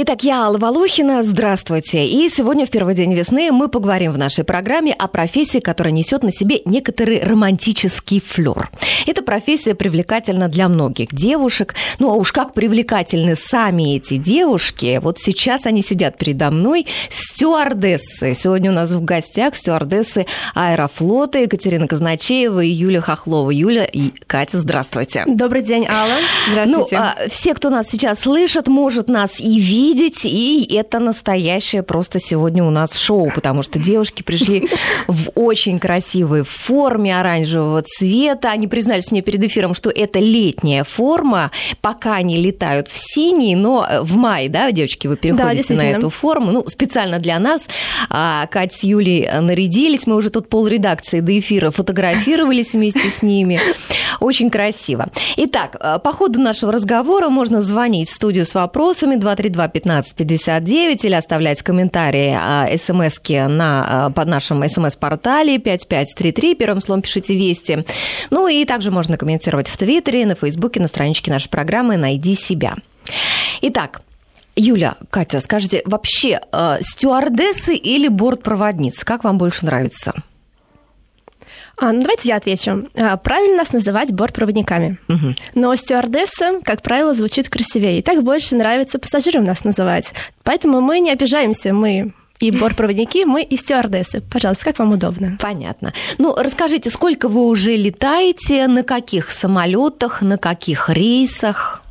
Итак, я Алла Волохина, здравствуйте. И сегодня, в первый день весны, мы поговорим в нашей программе о профессии, которая несет на себе некоторый романтический флер. Эта профессия привлекательна для многих девушек. Ну, а уж как привлекательны сами эти девушки. Вот сейчас они сидят передо мной, стюардессы. Сегодня у нас в гостях стюардессы Аэрофлота Екатерина Казначеева и Юлия Хохлова. Юля и Катя, здравствуйте. Добрый день, Алла. Здравствуйте. Ну, а, все, кто нас сейчас слышит, может нас и видеть, видеть, и это настоящее просто сегодня у нас шоу, потому что девушки пришли в очень красивой форме оранжевого цвета. Они признались мне перед эфиром, что это летняя форма, пока они летают в синий, но в мае, да, девочки, вы переходите да, на эту форму, ну, специально для нас. А Катя с Юлей нарядились, мы уже тут пол редакции до эфира фотографировались вместе с ними. Очень красиво. Итак, э, по ходу нашего разговора можно звонить в студию с вопросами 232 15 59 или оставлять комментарии а, смс на, а, под нашем смс-портале 5533, первым словом пишите «Вести». Ну и также можно комментировать в Твиттере, на Фейсбуке, на страничке нашей программы «Найди себя». Итак, Юля, Катя, скажите, вообще э, стюардессы или бортпроводницы, как вам больше нравится? А, ну, давайте я отвечу. А, правильно нас называть бортпроводниками. Угу. Но стюардесса, как правило, звучит красивее. И так больше нравится пассажирам нас называть. Поэтому мы не обижаемся, мы и бортпроводники, мы и стюардессы. Пожалуйста, как вам удобно? Понятно. Ну, расскажите, сколько вы уже летаете, на каких самолетах, на каких рейсах?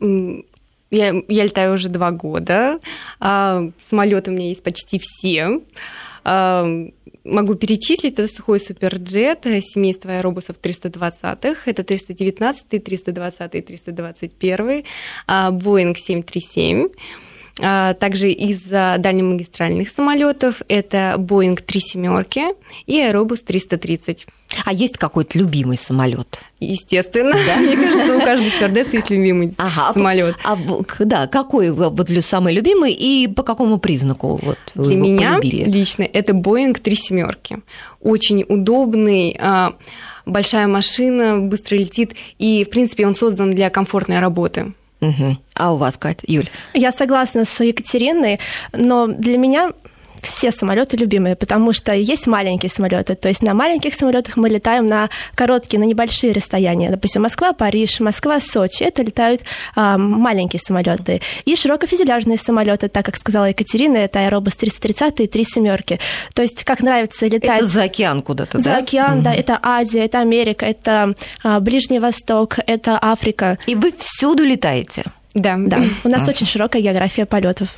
Я, я летаю уже два года. А, самолеты у меня есть почти все. А, могу перечислить, это сухой суперджет, семейство аэробусов 320-х, это 319, 320, 321, Boeing 737. Также из дальнемагистральных самолетов это Boeing 3 семерки и Airbus 330. А есть какой-то любимый самолет? Естественно. Да? Мне кажется, у каждой стюардессы есть любимый ага, самолет. А, да, какой вот самый любимый и по какому признаку вот Для меня полюбили? лично это Boeing 3 семерки. Очень удобный, а, большая машина, быстро летит, и, в принципе, он создан для комфортной работы. Угу. А у вас, Кать, Юль? Я согласна с Екатериной, но для меня все самолеты любимые, потому что есть маленькие самолеты. То есть на маленьких самолетах мы летаем на короткие, на небольшие расстояния. Допустим, Москва-Париж, Москва-Сочи. Это летают а, маленькие самолеты. И широкофюзеляжные самолеты, так как сказала Екатерина, это Аэробус 330 и три семерки. То есть как нравится летать... Это за океан куда-то, за да? За океан, угу. да. Это Азия, это Америка, это а, Ближний Восток, это Африка. И вы всюду летаете? Да, да. У нас очень широкая география полетов.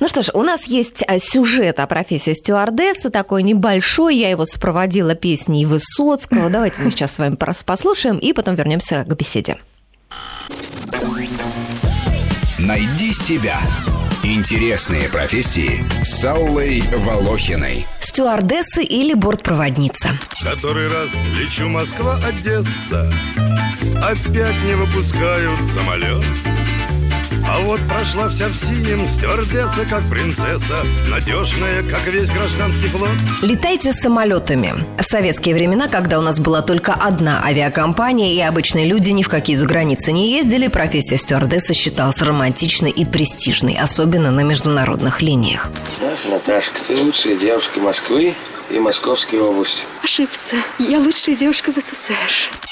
Ну что ж, у нас есть э, сюжет о профессии стюардессы, такой небольшой. Я его сопроводила песней Высоцкого. Давайте мы сейчас с вами послушаем и потом вернемся к беседе. Найди себя. Интересные профессии с Аллой Волохиной. Стюардессы или бортпроводница. Который раз лечу Москва-Одесса Опять не выпускают самолет а вот прошла вся в синем, стюардесса, как принцесса, надежная, как весь гражданский флот. Летайте самолетами. В советские времена, когда у нас была только одна авиакомпания и обычные люди ни в какие заграницы не ездили, профессия стюардесса считалась романтичной и престижной, особенно на международных линиях. Наташка, ты лучшая девушка Москвы и Московской области. Ошибся. Я лучшая девушка в СССР.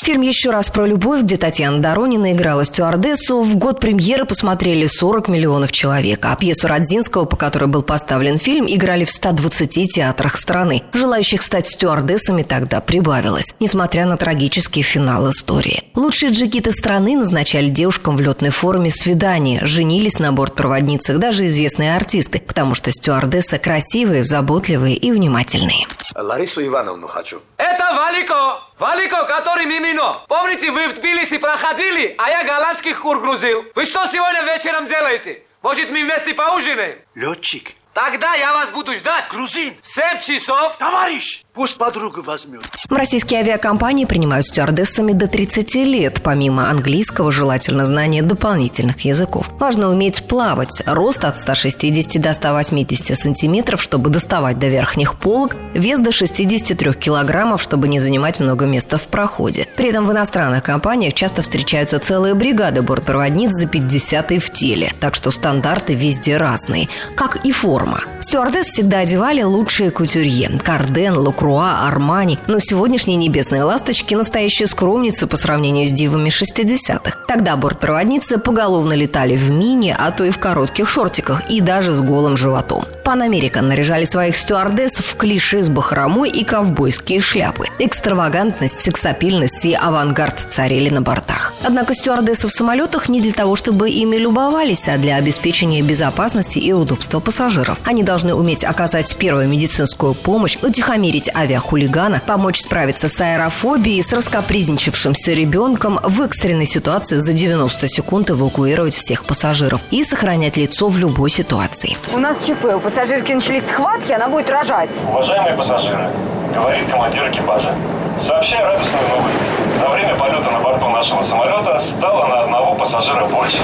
Фильм «Еще раз про любовь», где Татьяна Доронина играла стюардессу, в год премьеры посмотрели 40 миллионов человек, а пьесу Родзинского, по которой был поставлен фильм, играли в 120 театрах страны. Желающих стать стюардессами тогда прибавилось, несмотря на трагический финал истории. Лучшие джекиты страны назначали девушкам в летной форме свидания, женились на бортпроводницах даже известные артисты, потому что стюардессы красивые, заботливые и внимательные. Ларису Ивановну хочу. Это Валико! Валико, который Мимино. Помните, вы в Тбилиси проходили, а я голландских кур грузил. Вы что сегодня вечером делаете? Может, мы вместе поужинаем? Летчик, Тогда я вас буду ждать. Грузин! В 7 часов. Товарищ! Пусть подругу возьмет. Российские авиакомпании принимают стюардессами до 30 лет, помимо английского, желательно знание дополнительных языков. Важно уметь плавать. Рост от 160 до 180 сантиметров, чтобы доставать до верхних полок, вес до 63 килограммов, чтобы не занимать много места в проходе. При этом в иностранных компаниях часто встречаются целые бригады бортпроводниц за 50 в теле, так что стандарты везде разные, как и форма. Стюардесс всегда одевали лучшие кутюрье – Карден, Лукруа, Армани, но сегодняшние небесные ласточки – настоящие скромницы по сравнению с дивами 60-х. Тогда бортпроводницы поголовно летали в мини, а то и в коротких шортиках, и даже с голым животом. Pan American наряжали своих стюардесс в клише с бахромой и ковбойские шляпы. Экстравагантность, сексапильность и авангард царили на бортах. Однако стюардессы в самолетах не для того, чтобы ими любовались, а для обеспечения безопасности и удобства пассажиров. Они должны уметь оказать первую медицинскую помощь, утихомирить авиахулигана, помочь справиться с аэрофобией, с раскопризничавшимся ребенком в экстренной ситуации за 90 секунд эвакуировать всех пассажиров и сохранять лицо в любой ситуации. У нас ЧП, у пассажирки начались схватки, она будет рожать. Уважаемые пассажиры, говорит командир экипажа, сообщаю радостную новость. За время полета на борту нашего самолета стало на одного пассажира больше.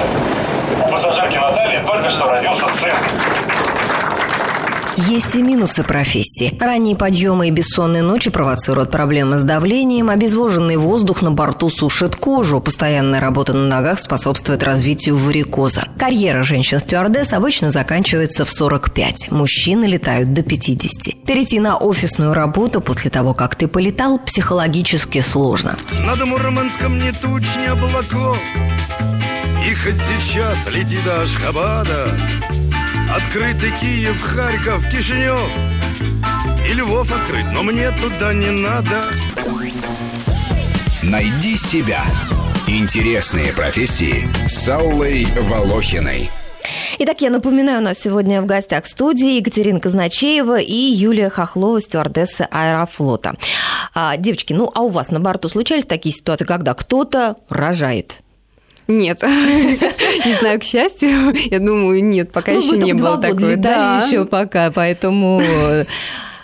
У пассажирки Натальи только что родился сын. Есть и минусы профессии. Ранние подъемы и бессонные ночи провоцируют проблемы с давлением, обезвоженный воздух на борту сушит кожу, постоянная работа на ногах способствует развитию варикоза. Карьера женщин-стюардесс обычно заканчивается в 45, мужчины летают до 50. Перейти на офисную работу после того, как ты полетал, психологически сложно. Над Мурманском ни туч, ни облаков И хоть сейчас лети до Ашхабада Открытый Киев, Харьков, Кишинев И Львов открыть, но мне туда не надо Найди себя. Интересные профессии с Аллой Волохиной. Итак, я напоминаю, у нас сегодня в гостях в студии Екатерина Казначеева и Юлия Хохлова, стюардесса Аэрофлота. А, девочки, ну а у вас на борту случались такие ситуации, когда кто-то рожает? Нет. Не знаю, к счастью, я думаю, нет, пока ну, еще не было такого. Да, еще пока, поэтому...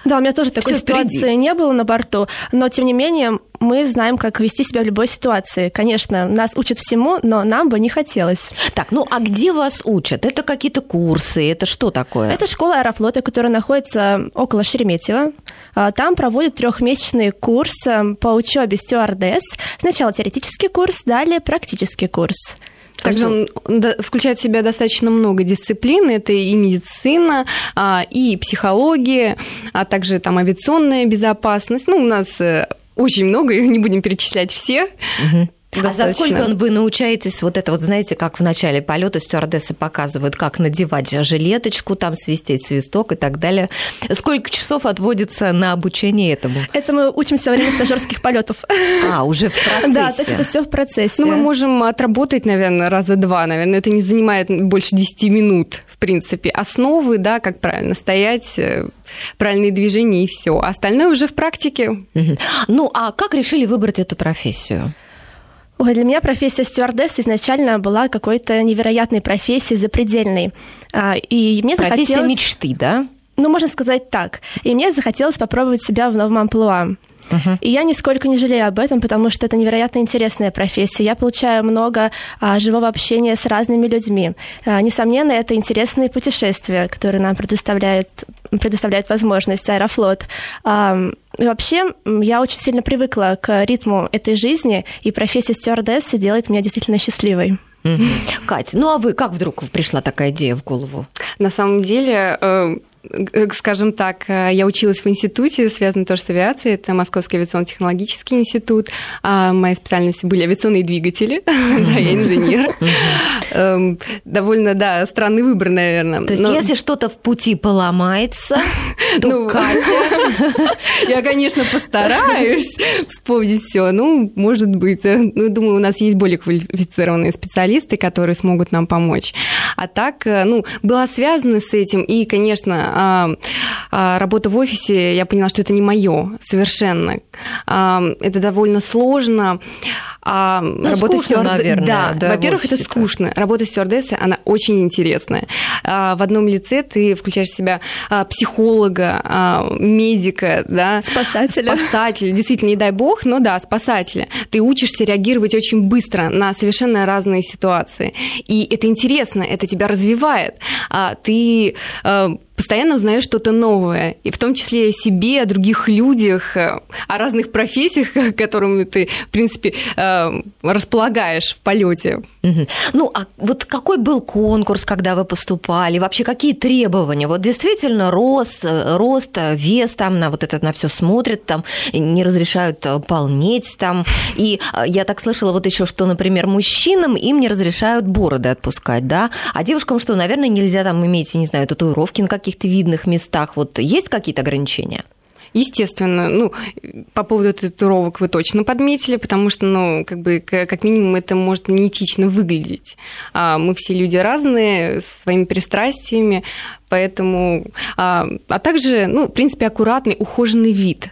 Да, у меня тоже такой Всё впереди. ситуации не было на борту, но тем не менее мы знаем, как вести себя в любой ситуации. Конечно, нас учат всему, но нам бы не хотелось. Так, ну а где вас учат? Это какие-то курсы? Это что такое? Это школа аэрофлота, которая находится около Шереметьево. А, Там проводят трехмесячный курс э, по учебе стюардесс. Сначала теоретический курс, далее практический курс. Также он включает в себя достаточно много дисциплин. Это и медицина, а, и психология, а также там авиационная безопасность. Ну, у нас э, очень много, и не будем перечислять все. А за сколько вы научаетесь вот это вот, знаете, как в начале полета стюардессы показывают, как надевать жилеточку, там свистеть свисток и так далее. Сколько часов отводится на обучение этому? Это мы учимся во время стажерских полетов. А, уже в процессе. Да, то есть это все в процессе. Ну, мы можем отработать, наверное, раза два, наверное. Это не занимает больше 10 минут, в принципе. Основы, да, как правильно стоять, э, правильные движения и все. Остальное уже в практике. Ну, а как решили выбрать эту профессию? Ой, для меня профессия стюардесс изначально была какой-то невероятной профессией, запредельной. А, И мне Профессия захотелось... мечты, да? Ну, можно сказать так. И мне захотелось попробовать себя в новом амплуа. И я нисколько не жалею об этом, потому что это невероятно интересная профессия. Я получаю много а, живого общения с разными людьми. А, несомненно, это интересные путешествия, которые нам предоставляет, предоставляет возможность Аэрофлот. А, и вообще, я очень сильно привыкла к ритму этой жизни, и профессия стюардессы делает меня действительно счастливой. Кать, ну а вы как вдруг пришла такая идея в голову? На самом деле, э, скажем так, э, я училась в институте, связанном тоже с авиацией, это Московский авиационно-технологический институт. А Мои специальности были авиационные двигатели, да, я инженер. Эм, Довольно, да, странный выбор, наверное. То есть, если что-то в пути поломается, то Ну, Катя... Я, конечно, постараюсь вспомнить все. Ну, может быть. э, Ну, думаю, у нас есть более квалифицированные специалисты, которые смогут нам помочь. А так, э, ну, была связана с этим. И, конечно, а, а, работа в офисе, я поняла, что это не мое совершенно. А, Это довольно сложно. А ну, работа скучно, стюард... наверное. Да, да во-первых, это скучно. Работа стюардессы, она очень интересная. А, в одном лице ты включаешь в себя а, психолога, а, медика, да, спасателя. Спасателя. Действительно, не дай бог, но да, спасателя. Ты учишься реагировать очень быстро на совершенно разные ситуации. И это интересно, это тебя развивает. Ты постоянно узнаешь что-то новое, и в том числе о себе, о других людях, о разных профессиях, которыми ты, в принципе, э, располагаешь в полете. Ну, а вот какой был конкурс, когда вы поступали? Вообще, какие требования? Вот действительно рост, э, рост, вес там на вот это на все смотрят, там не разрешают полнеть там. И я так слышала вот еще, что, например, мужчинам им не разрешают бороды отпускать, да? А девушкам что, наверное, нельзя там иметь, не знаю, татуировки на каких каких-то видных местах? Вот есть какие-то ограничения? Естественно, ну, по поводу татуировок вы точно подметили, потому что, ну, как бы, как минимум, это может неэтично выглядеть. А мы все люди разные, с своими пристрастиями, поэтому... А, а также, ну, в принципе, аккуратный, ухоженный вид.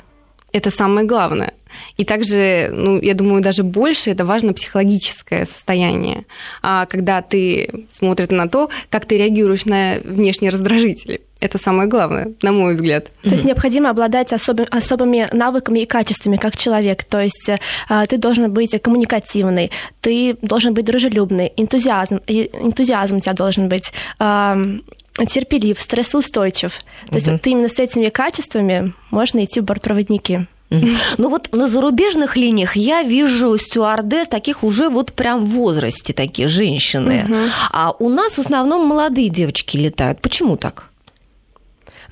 Это самое главное. И также, ну, я думаю, даже больше это важно психологическое состояние, а когда ты смотришь на то, как ты реагируешь на внешние раздражители. Это самое главное, на мой взгляд. То есть необходимо обладать особи, особыми навыками и качествами как человек. То есть э, ты должен быть коммуникативный, ты должен быть дружелюбный, энтузиазм, энтузиазм у тебя должен быть терпелив, стрессоустойчив. То есть вот именно с этими качествами можно идти в бортпроводники. Ну вот на зарубежных линиях я вижу стюардесс таких уже вот прям в возрасте, такие женщины. Угу. А у нас в основном молодые девочки летают. Почему так?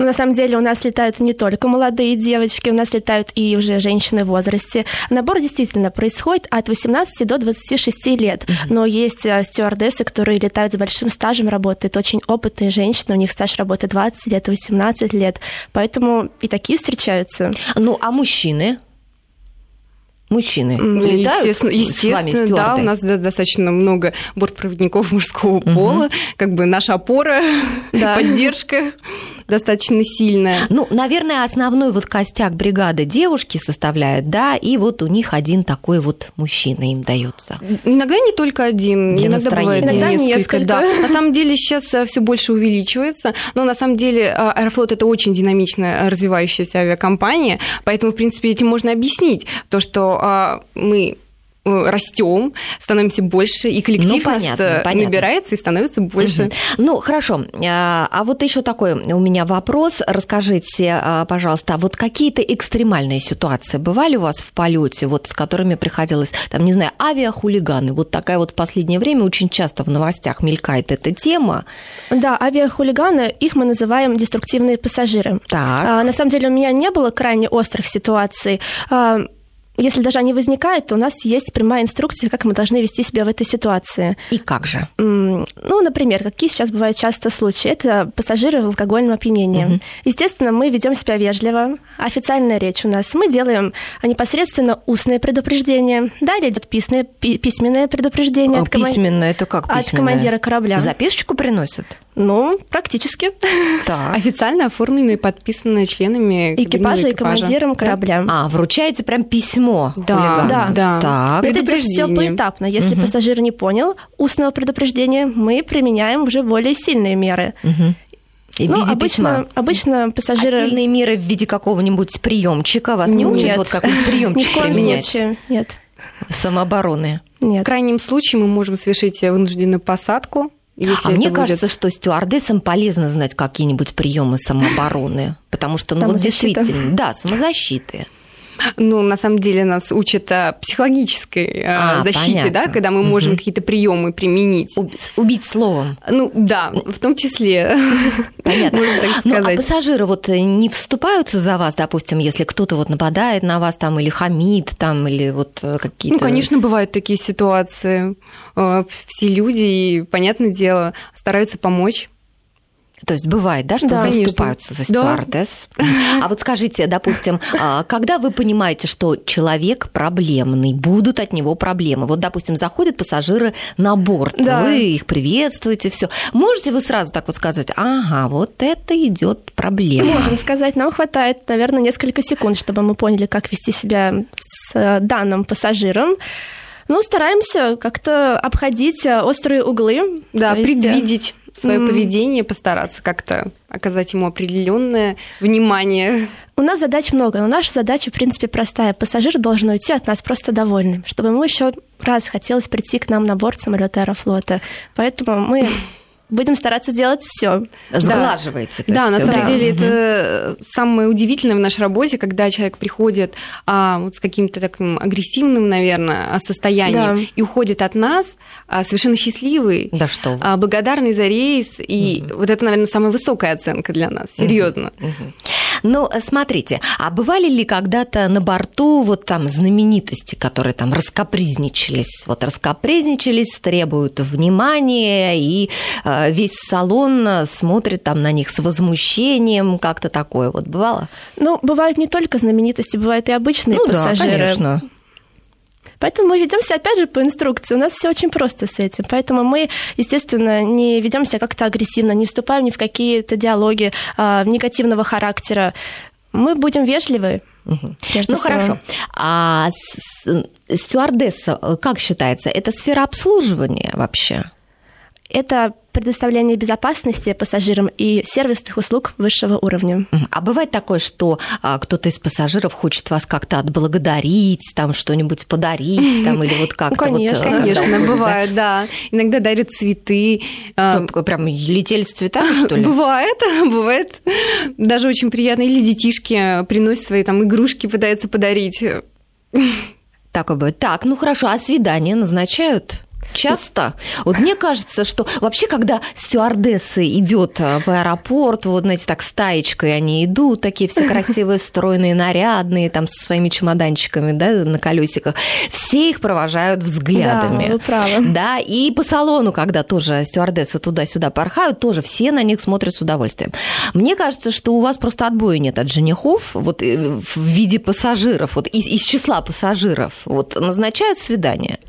Но на самом деле у нас летают не только молодые девочки, у нас летают и уже женщины в возрасте. Набор действительно происходит от 18 до 26 лет. Mm-hmm. Но есть э, стюардессы, которые летают с большим стажем работы. Это очень опытные женщины, у них стаж работы 20 лет, 18 лет. Поэтому и такие встречаются. Ну, а мужчины? Мужчины летают естественно, естественно, с вами да, у нас достаточно много бортпроводников мужского угу. пола, как бы наша опора, да. поддержка достаточно сильная. Ну, наверное, основной вот костяк бригады девушки составляют, да, и вот у них один такой вот мужчина им дается. Иногда не только один, Для иногда настроения. бывает иногда несколько. несколько. Да. На самом деле сейчас э, все больше увеличивается, но на самом деле э, Аэрофлот это очень динамично развивающаяся авиакомпания, поэтому, в принципе, этим можно объяснить то, что а, мы Э, растем, становимся больше, и коллектив ну, понятно, нас э, понятно. набирается и становится больше. Угу. Ну, хорошо. А, а вот еще такой у меня вопрос. Расскажите, а, пожалуйста, а вот какие-то экстремальные ситуации бывали у вас в полете, вот с которыми приходилось, там, не знаю, авиахулиганы? Вот такая вот в последнее время очень часто в новостях мелькает эта тема. Да, авиахулиганы, их мы называем деструктивные пассажиры. Так. А, на самом деле у меня не было крайне острых ситуаций если даже они возникают, то у нас есть прямая инструкция, как мы должны вести себя в этой ситуации. И как же? Ну, например, какие сейчас бывают часто случаи? Это пассажиры в алкогольном опьянении. Угу. Естественно, мы ведем себя вежливо, официальная речь у нас. Мы делаем непосредственно устные предупреждения. Далее идет письменное, письменное предупреждение. А, от письменное, это как письменное? От командира корабля. Записочку приносят? Ну, практически. Так. Официально оформленные, подписанные членами экипажа, экипажа и командиром корабля. А, вручаете прям письмо Да, да. да. Так. Это все поэтапно. Если угу. пассажир не понял устного предупреждения, мы применяем уже более сильные меры. Угу. И в ну, виде обычно, письма. обычно пассажиры... А сильные меры в виде какого-нибудь приемчика вас не учат? Вот какой приемчик применять? Нет. Самообороны? Нет. В крайнем случае мы можем совершить вынужденную посадку, если а мне будет... кажется, что стюардессам полезно знать какие-нибудь приемы самообороны, потому что, ну вот действительно, да, самозащиты. Ну, на самом деле нас учат психологической а, защите, понятно. да, когда мы можем угу. какие-то приемы применить. Убить, словом. Ну да, в том числе. Понятно. Ну, а пассажиры вот не вступаются за вас, допустим, если кто-то вот нападает на вас там или хамит там или вот какие-то. Ну, конечно, бывают такие ситуации. Э, все люди, и, понятное дело, стараются помочь. То есть бывает, да, что да, заступаются конечно. за стюардесс? Да. А вот скажите, допустим, а, когда вы понимаете, что человек проблемный, будут от него проблемы? Вот, допустим, заходят пассажиры на борт, да. вы их приветствуете, все. Можете вы сразу так вот сказать, ага, вот это идет проблема? Можно сказать, нам хватает, наверное, несколько секунд, чтобы мы поняли, как вести себя с данным пассажиром. Ну, стараемся как-то обходить э, острые углы. Да, э, предвидеть свое м. поведение, постараться как-то оказать ему определенное внимание. У нас задач много, но наша задача, в принципе, простая. Пассажир должен уйти от нас просто довольным, чтобы ему еще раз хотелось прийти к нам на борт самолета Аэрофлота. Поэтому мы будем стараться сделать все. Сглаживаете это Да, на самом Да. деле это самое удивительное в нашей работе, когда человек приходит а, вот с каким-то таким агрессивным, наверное, состоянием Да. и уходит от нас а, совершенно счастливый, Да что а, благодарный за рейс. И вот это, наверное, самая высокая оценка для нас, серьезно. Ну, э, смотрите, а бывали ли когда-то на борту вот там знаменитости, которые там раскапризничались? Вот раскапризничались, требуют внимания, и э, весь салон э, смотрит там на них с возмущением, как-то такое вот бывало? Ну, бывают не только знаменитости, бывают и обычные ну да, пассажиры. конечно. Поэтому мы ведемся опять же по инструкции. У нас все очень просто с этим. Поэтому мы, естественно, не ведемся как-то агрессивно, не вступаем ни в какие-то диалоги а, негативного характера. Мы будем вежливы. между Ну собой. хорошо. А стюардесса, э, как считается, это сфера обслуживания вообще? Это предоставление безопасности пассажирам и сервисных услуг высшего уровня. А бывает такое, что а, кто-то из пассажиров хочет вас как-то отблагодарить, там что-нибудь подарить, там или вот как-то. Конечно, э, Конечно, да? бывает, да. Иногда дарят цветы. а, Прям летели с цветами, что ли? Бывает, бывает. Даже очень приятно. Или детишки приносят свои там игрушки, пытаются подарить. Такое бывает. Так, ну хорошо, а свидания назначают? Часто. Вот мне кажется, что вообще, когда стюардессы идет по аэропорту, вот, знаете, так стаечкой они идут, такие все красивые, стройные, нарядные, там со своими чемоданчиками, да, на колесиках, все их провожают взглядами. Да, вы правы. Да, и по салону, когда тоже стюардессы туда-сюда порхают, тоже все на них смотрят с удовольствием. Мне кажется, что у вас просто отбоя нет от женихов, вот э, в виде пассажиров, вот из, из числа пассажиров, вот назначают свидание.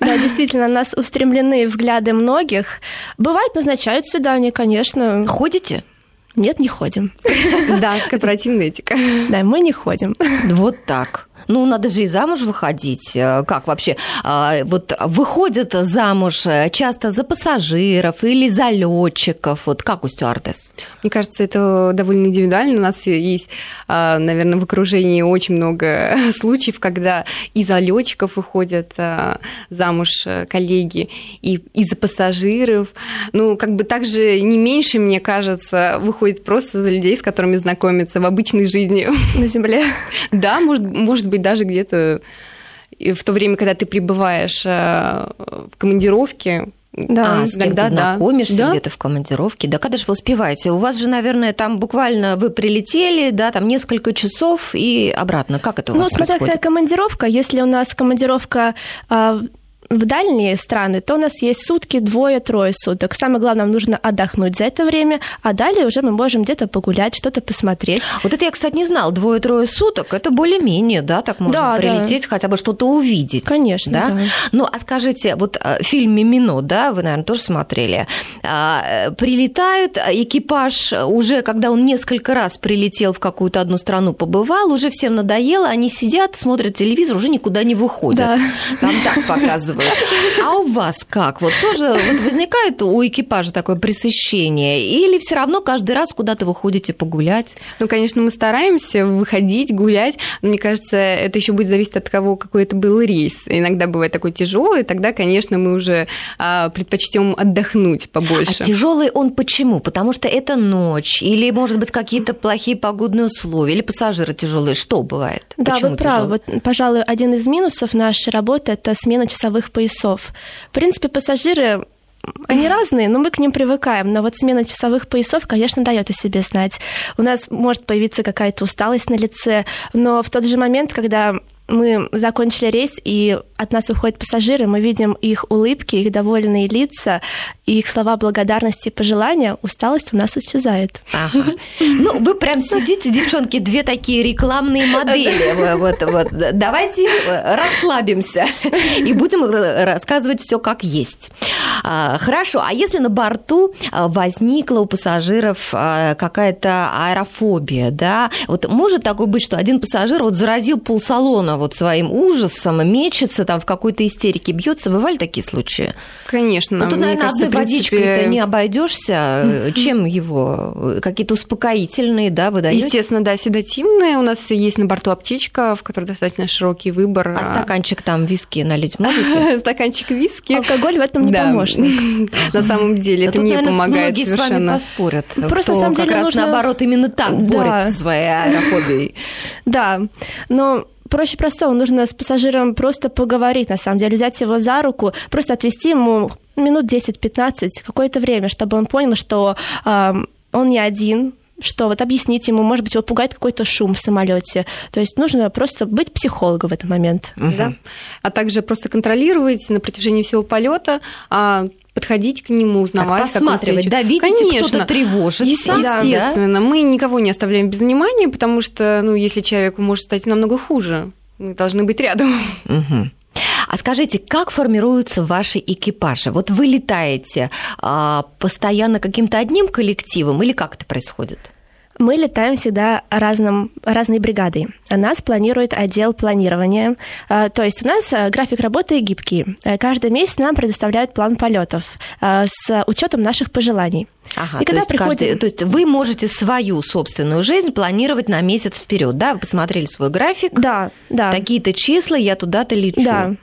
Да, действительно, на нас устремлены взгляды многих. Бывает, назначают свидание, конечно. Ходите? Нет, не ходим. Да, корпоративная этика. Да, мы не ходим. Вот так. Ну, надо же и замуж выходить. Э, Как вообще? А, Вот выходят замуж э, часто за пассажиров или за летчиков. Вот как у стюардесс? Мне кажется, это довольно индивидуально. У нас есть, а, наверное, в окружении очень много случаев, когда и за летчиков выходят а, замуж э, коллеги, и, и за пассажиров. Ну, как бы также не меньше, мне кажется, выходит просто за людей, с которыми знакомятся в обычной жизни. На земле. Да, может, может быть, даже где-то в то время, когда ты пребываешь э, в командировке, Да, а, с кем иногда да. знакомишься Да. где-то в командировке. Да когда же вы успеваете? У вас же, наверное, там буквально вы прилетели, да, там несколько часов и обратно. Как это у Ну, вас смотря происходит? какая командировка. Если у нас командировка а, в дальние страны, то у нас есть сутки, двое-трое суток. Самое главное, нам нужно отдохнуть за это время, а далее уже мы можем где-то погулять, что-то посмотреть. Вот это я, кстати, не знала. Двое-трое суток, это более-менее, да, так можно Да, да. прилететь, хотя бы что-то увидеть. Конечно, да. Ну, а скажите, вот э, фильм «Мимино», да, вы, наверное, тоже смотрели. А, э, Прилетают, а экипаж уже, когда он несколько раз прилетел в какую-то одну страну, побывал, уже всем надоело, они сидят, смотрят телевизор, уже никуда не выходят. Да. Там так показывают. А у вас как? Вот тоже вот возникает у экипажа такое пресыщение? Или все равно каждый раз куда-то вы ходите погулять? Ну, конечно, мы стараемся выходить, гулять. Но мне кажется, это еще будет зависеть от того, какой это был рейс. Иногда бывает такой тяжелый, тогда, конечно, мы уже а, предпочтем отдохнуть побольше. А тяжелый он почему? Потому что это ночь, или, может быть, какие-то плохие погодные условия, или пассажиры тяжелые. Что бывает? Да, почему вы правы. тяжелый? Вот, пожалуй, один из минусов нашей работы – это смена часовых поясов. В принципе, пассажиры они разные, но мы к ним привыкаем. Но вот смена часовых поясов, конечно, дает о себе знать. У нас может появиться какая-то усталость на лице, но в тот же момент, когда мы закончили рейс, и от нас уходят пассажиры, мы видим их улыбки, их довольные лица, и их слова благодарности и пожелания, усталость у нас исчезает. Ага. Ну, вы прям сидите, девчонки, две такие рекламные модели. Вот, вот. Давайте э, расслабимся и будем р- рассказывать все как есть. А, Хорошо, а если на борту а, возникла у пассажиров а, какая-то аэрофобия, да, вот может такое быть, что один пассажир вот заразил полсалона вот своим ужасом, мечется там в какой-то истерике, бьется. Бывали такие случаи? Конечно. Ну, тут, мне наверное, кажется, одной принципе, водичкой-то не обойдешься. Чем его? Какие-то успокоительные, да, вы даете? Естественно, да, седативные. У нас есть на борту аптечка, в которой достаточно широкий выбор. А стаканчик там виски налить можете? Стаканчик виски. Алкоголь в этом не помощник. На самом деле это не помогает многие с вами совершенно. поспорят. Просто, кто на самом как деле, раз нужно- наоборот именно так борется со своей аэрофобией. Да, но проще простого, нужно с пассажиром просто поговорить, на самом деле, взять его за руку, просто отвести ему минут 10-15, какое-то время, чтобы он понял, что ам, он не один, что вот объяснить ему, может быть, его пугает какой-то шум в самолете. То есть нужно просто быть психологом в этот момент. Да. А также просто контролировать на протяжении всего полета, а, подходить к нему, узнавать, Так, посматривать, да, видите, Конечно. кто-то тревожится. Есте- Да. Естественно, мы никого не оставляем без внимания, потому что, ну, если человеку может стать намного хуже, мы должны быть рядом. Мгм. А скажите, как формируются ваши экипажи? Вот вы летаете а, постоянно каким-то одним коллективом или как это происходит? Мы летаем всегда разным, разной бригадой. Нас планирует отдел планирования. А, То есть у нас а, график работы гибкий. А, Каждый месяц нам предоставляют план полетов а, с учетом наших пожеланий. Ага, И то, когда есть каждый- приходим- то есть вы можете свою собственную жизнь планировать на месяц вперед, да? Вы посмотрели свой график, Да, да. такие-то числа, я туда-то лечу. Да.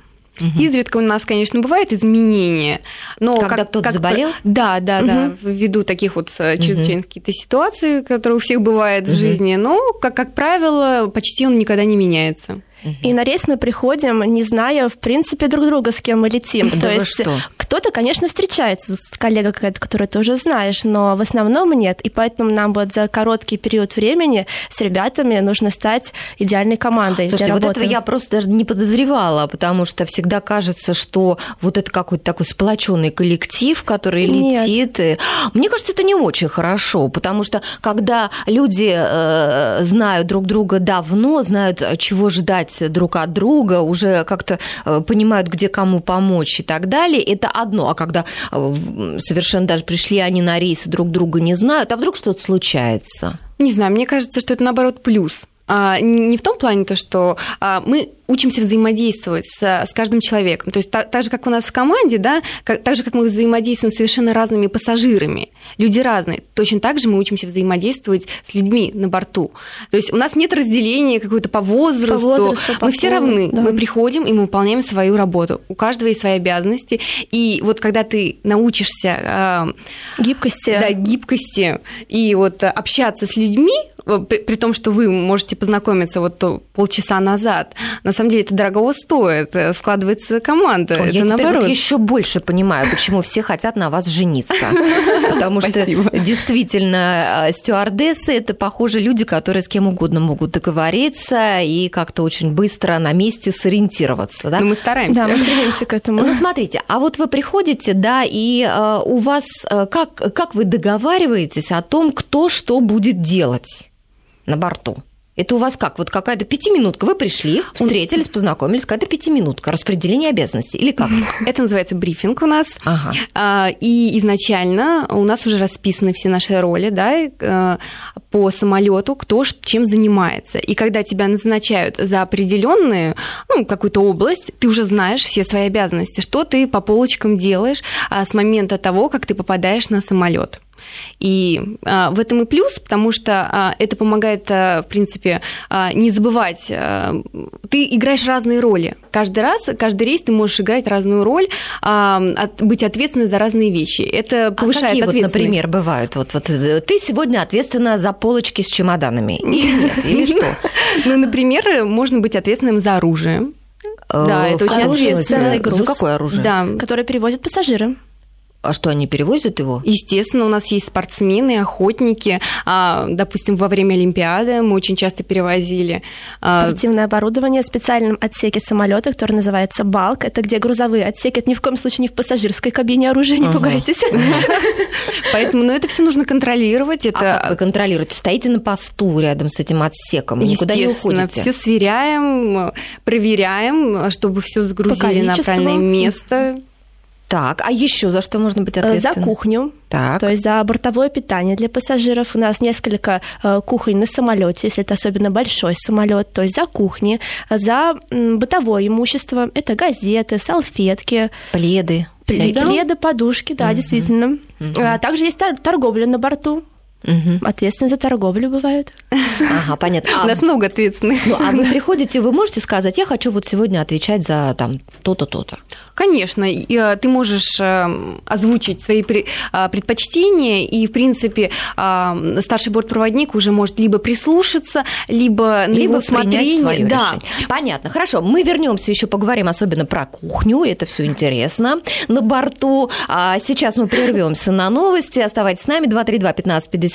Изредка у нас, конечно, бывают изменения, но Когда как, кто-то как- заболел? Да, да, да, ввиду таких вот э, чрезвычайных каких-то ситуаций, которые у всех бывают в жизни, но, как, как правило, почти он никогда не меняется. И на рейс мы приходим, не зная, в принципе, друг друга, с кем мы летим. Да То есть что? кто-то, конечно, встречается с коллегой какая-то, которую ты уже знаешь, но в основном нет. И поэтому нам вот за короткий период времени с ребятами нужно стать идеальной командой Слушайте, вот этого я просто даже не подозревала, потому что всегда кажется, что вот это какой-то такой сплоченный коллектив, который Нет. летит. и- Мне кажется, это не очень хорошо, потому что когда люди э, знают друг друга давно, знают, э, чего ждать друг от друга, уже как-то э, понимают, где кому помочь и так далее, это одно. А когда э, совершенно даже пришли они на рейс, и друг друга не знают, а вдруг что-то случается? Не знаю, мне кажется, что это наоборот плюс. А, не в том плане то, что а, мы учимся взаимодействовать с, с каждым человеком. То есть так, так же, как у нас в команде, да, как- так же, как мы взаимодействуем с совершенно разными пассажирами. Люди разные. Точно так же мы учимся взаимодействовать с людьми на борту. То есть у нас нет разделения какой-то по возрасту. возрасту, по мы все равны. да. Мы приходим и мы выполняем свою работу. У каждого есть свои обязанности. И вот когда ты научишься а, Гибкости. да, гибкости и вот э, общаться с людьми, э, при, при том, что вы можете познакомиться вот то полчаса назад, на самом деле это дорого стоит, э, складывается команда. Ой, это я теперь наоборот. вот еще больше понимаю, почему все хотят на вас жениться. Потому что действительно э, стюардессы это, похоже, люди, которые с кем угодно могут договориться и как-то очень быстро на месте сориентироваться. Да? Но мы стараемся. Да, мы стремимся к этому. Ну, смотрите, а вот вы приходите, да, и э, у вас э, как, как вы договариваетесь о том, кто что будет делать на борту? Это у вас как? Вот какая-то пятиминутка. Вы пришли, встретились, познакомились, какая-то пятиминутка, распределение обязанностей. Или как? Это называется брифинг у нас. Ага. А, И изначально у нас уже расписаны все наши роли, да, э, по самолету, кто чем занимается. И когда тебя назначают за определенную, ну, какую-то область, ты уже знаешь все свои обязанности, что ты по полочкам делаешь а, с момента того, как ты попадаешь на самолет. И а, в этом и плюс, потому что а, это помогает, а, в принципе, а, не забывать. а, ты играешь разные роли. Каждый раз, каждый рейс ты можешь играть разную роль, а, быть ответственной за разные вещи. Это А повышает какие вот, ответственность. например, бывают? Вот, вот э, ты сегодня ответственна за полочки с чемоданами. Или нет? Или что? Ну, например, можно быть ответственным за оружие. Да, Э, это в очень ответственно. За какое оружие? Да. Который перевозят пассажиры. А что, они перевозят его? Естественно, у нас есть спортсмены, охотники. А, допустим, во время Олимпиады мы очень часто перевозили. а, Спортивное оборудование в специальном отсеке самолета, который называется «Балк». Это где грузовые отсеки. Это ни в коем случае не в пассажирской кабине оружия, не Ага. пугайтесь. Поэтому, ну, это все нужно контролировать. А как вы Это контролируете? Стоите на посту рядом с этим отсеком, никуда не Естественно, уходите? все сверяем, проверяем, чтобы все загрузили на правильное место. Так, а еще за что можно быть Э, ответственным? За кухню. Так. То есть за бортовое питание для пассажиров. У нас несколько э, кухонь на самолете, если это особенно большой самолет. То есть за кухни, за бытовое имущество. Это газеты, салфетки, Пледы. пледы, всякие. подушки, да, действительно. А также есть тор- торговля на борту. Мгм. Ответственность за торговлю бывает. Ага, понятно. У А, нас много ответственных. ну, а вы приходите, вы можете сказать, я хочу вот сегодня отвечать за там то-то, то-то. Конечно, и, э, ты можешь э, озвучить свои а, предпочтения, и, в принципе, а, старший бортпроводник уже может либо прислушаться, либо на Либо его принять усмотрение. свое да. решение. Понятно, хорошо. Мы вернемся еще поговорим особенно про кухню. Это все интересно на борту. А сейчас мы прервемся на новости. Оставайтесь с нами.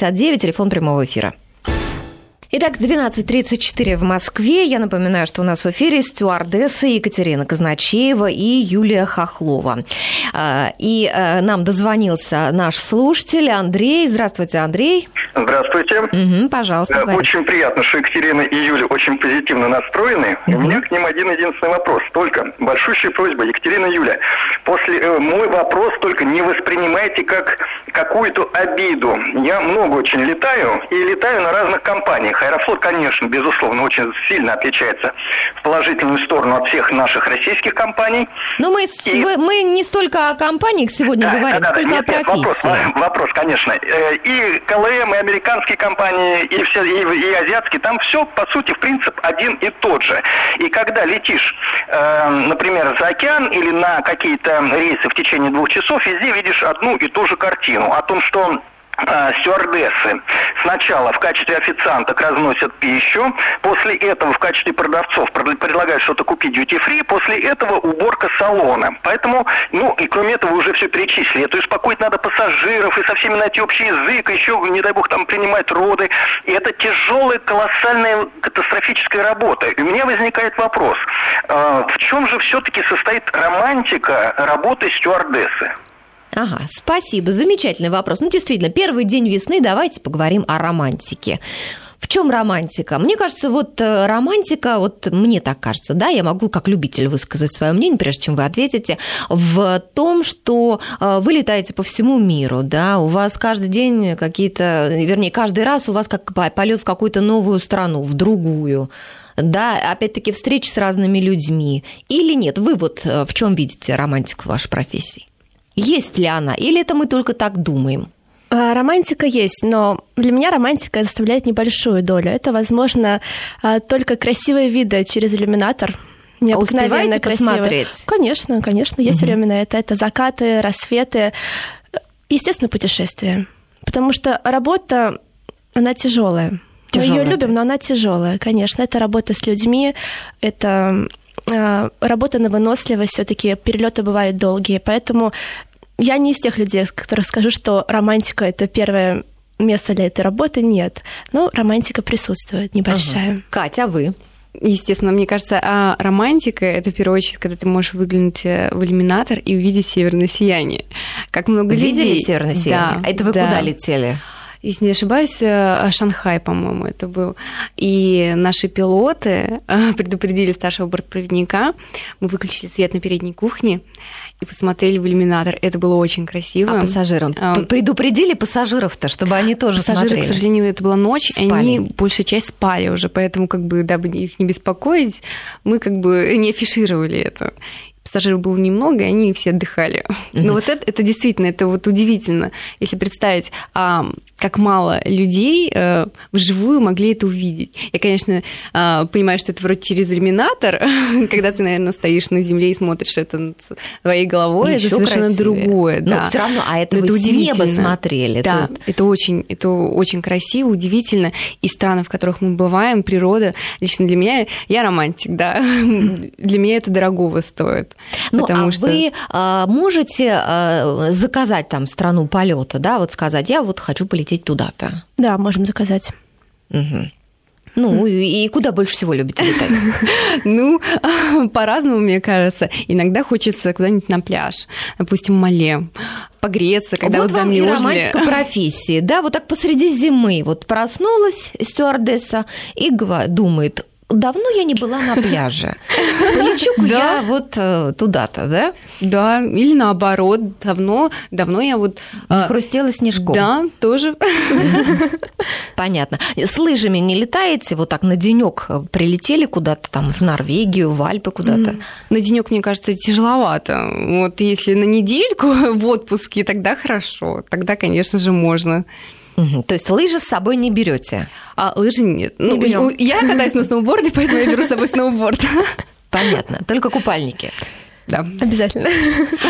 232-1559, телефон прямого эфира. Итак, 12.34 в Москве. Я напоминаю, что у нас в эфире стюардессы Екатерина Казначеева и Юлия Хохлова. А, И э, нам дозвонился наш слушатель Андрей. Здравствуйте, Андрей. Здравствуйте. Мгм, пожалуйста, Э, говорите. Очень приятно, что Екатерина и Юля очень позитивно настроены. У меня к ним один единственный вопрос. Только большущая просьба, Екатерина Юля, после э, мой вопрос только не воспринимайте как какую-то обиду. Я много очень летаю и летаю на разных компаниях. Аэрофлот, конечно, безусловно, очень сильно отличается в положительную сторону от всех наших российских компаний. Но мы, с- вы- мы не столько о компаниях сегодня говорим, Да, да, да. сколько Нет, о нет, вопрос, профессии. вопрос, конечно. Э, И КЛМ, и американские компании, и все, и, и азиатские, там все, по сути, в принцип, один и тот же. И когда летишь, э, например, за океан или на какие-то рейсы в течение двух часов, везде видишь одну и ту же картину о том, что стюардессы сначала в качестве официанток разносят пищу, после этого в качестве продавцов пред- предлагают что-то купить duty free, после этого уборка салона. Поэтому, ну и кроме этого уже все перечислили. Это успокоить надо пассажиров и со всеми найти общий язык, еще, не дай бог, там принимать роды. И это тяжелая, колоссальная, катастрофическая работа. И у меня возникает вопрос, э, в чем же все-таки состоит романтика работы стюардессы? Ага, спасибо, замечательный вопрос. Ну, действительно, первый день весны, давайте поговорим о романтике. В чем романтика? Мне кажется, вот э, романтика, вот мне так кажется, да, я могу как любитель высказать свое мнение, прежде чем вы ответите, в том, что э, вы летаете по всему миру, да, у вас каждый день какие-то, вернее, каждый раз у вас как полет в какую-то новую страну, в другую, да, опять-таки встречи с разными людьми. Или нет? Вы вот э, в чем видите романтику вашей профессии? Есть ли она? Или это мы только так думаем? А, Романтика есть, но для меня романтика составляет небольшую долю. Это, возможно, а, только красивые виды через иллюминатор. Необыкновенно А красивые. посмотреть? Конечно, конечно, есть время на это. Это закаты, рассветы, естественно, путешествия. Потому что работа, она тяжелая. Мы ее любим, но она тяжелая, конечно. Это работа с людьми, это а, работа на выносливость, все-таки перелеты бывают долгие, поэтому я не из тех людей, которых скажу, что романтика это первое место для этой работы, нет. Но романтика присутствует, небольшая. Ага. Катя, а вы? Естественно, мне кажется, а романтика это в первую очередь, когда ты можешь выглянуть э, в иллюминатор и увидеть северное сияние. Как много Видели людей. северное сияние? Да, А это вы да. куда летели? Если не ошибаюсь, э, Шанхай, по-моему, это был. И наши пилоты э, предупредили старшего бортпроводника. Мы выключили свет на передней кухне и посмотрели в иллюминатор. Это было очень красиво. А пассажирам? А, П- Предупредили пассажиров-то, чтобы они тоже Пассажиры, смотрели? к сожалению, это была ночь, и Спали. они большая часть спали уже, поэтому, как бы, дабы их не беспокоить, мы как бы не афишировали это. Пассажиров было немного, и они все отдыхали. Но вот это, это действительно, это вот удивительно, если представить, а, как мало людей э, вживую могли это увидеть. Я, конечно, а, понимаю, что это вроде через иллюминатор, когда ты, наверное, стоишь на земле и смотришь это над своей головой, это Ещё совершенно красивее. другое. Но да. всё равно, а это Но вы неба удивительно. смотрели, Да, тут- это очень, это очень красиво, удивительно. И страны, в которых мы бываем, природа, лично для меня, я романтик, да. Для меня это дорогого стоит. Ну, потому а что... вы а, можете а, заказать там страну полета, да, вот сказать, я вот хочу полететь туда-то. Да, можем заказать. Мгм. Ну, и, куда больше всего любите летать? Ну, по-разному, мне кажется. Иногда хочется куда-нибудь на пляж, допустим, Мале, погреться, когда вот, вот вам и романтика профессии, да, вот так посреди зимы вот проснулась стюардесса и думает, давно я не была на пляже. Полечу-ка я вот э, туда-то, да? Да, или наоборот, давно, давно я вот... Не хрустела снежком. Да, тоже. Понятно. С лыжами не летаете? Вот так на денек прилетели куда-то там в Норвегию, в Альпы куда-то? На денек, мне кажется, тяжеловато. Вот если на недельку в отпуске, тогда хорошо. Тогда, конечно же, можно. Угу. То есть лыжи с собой не берете? А лыжи нет. Не ну, я катаюсь на сноуборде, поэтому я беру с собой сноуборд. Понятно. Только купальники. Да, обязательно.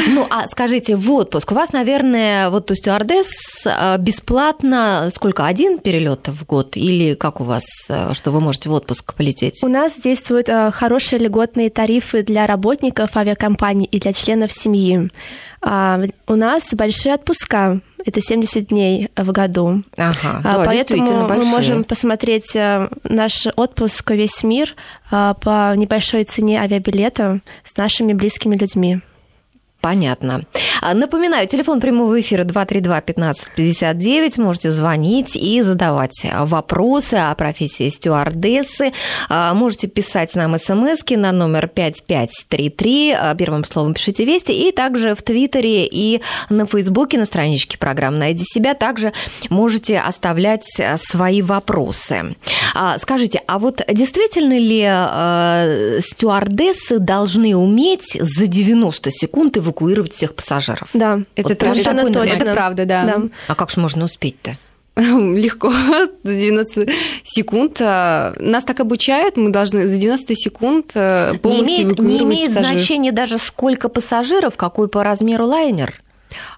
Ну, а скажите, в отпуск у вас, наверное, вот у стюардесс а, бесплатно сколько, один перелет в год или как у вас, а, что вы можете в отпуск полететь? У нас действуют а, хорошие льготные тарифы для работников авиакомпаний и для членов семьи. У нас большие отпуска это 70 дней в году. Ага, да, Поэтому мы можем посмотреть э, наш отпуск весь мир э, по небольшой цене авиабилета с нашими близкими людьми. Понятно. А, напоминаю, телефон прямого эфира 232-1559. Можете звонить и задавать вопросы о профессии стюардессы. А, можете писать нам смс на номер 5533. А, первым словом пишите «Вести». И также в Твиттере и на Фейсбуке, на страничке программы «Найди себя» также можете оставлять свои вопросы. Скажите, а вот действительно ли стюардессы должны уметь за 90 секунд эвакуировать эвакуировать всех пассажиров. Да, это, вот совершенно точно. Это правда, да. да. А как же можно успеть-то? Легко, за 90 секунд. А, нас так обучают, мы должны за 90 секунд э, полностью Не имеет, не имеет значения даже сколько пассажиров, какой по размеру лайнер?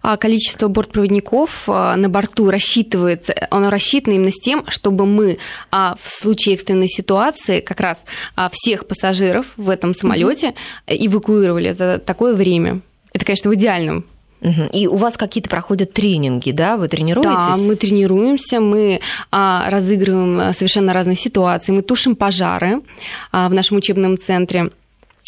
А количество бортпроводников а, на борту рассчитывается, оно рассчитано именно с тем, чтобы мы в случае экстренной ситуации как раз всех пассажиров в этом самолете эвакуировали за такое время. Это, конечно, в идеальном и у вас какие-то проходят тренинги, да? Вы тренируетесь? Да, мы тренируемся, мы а, разыгрываем совершенно разные ситуации, мы тушим пожары а, в нашем учебном центре.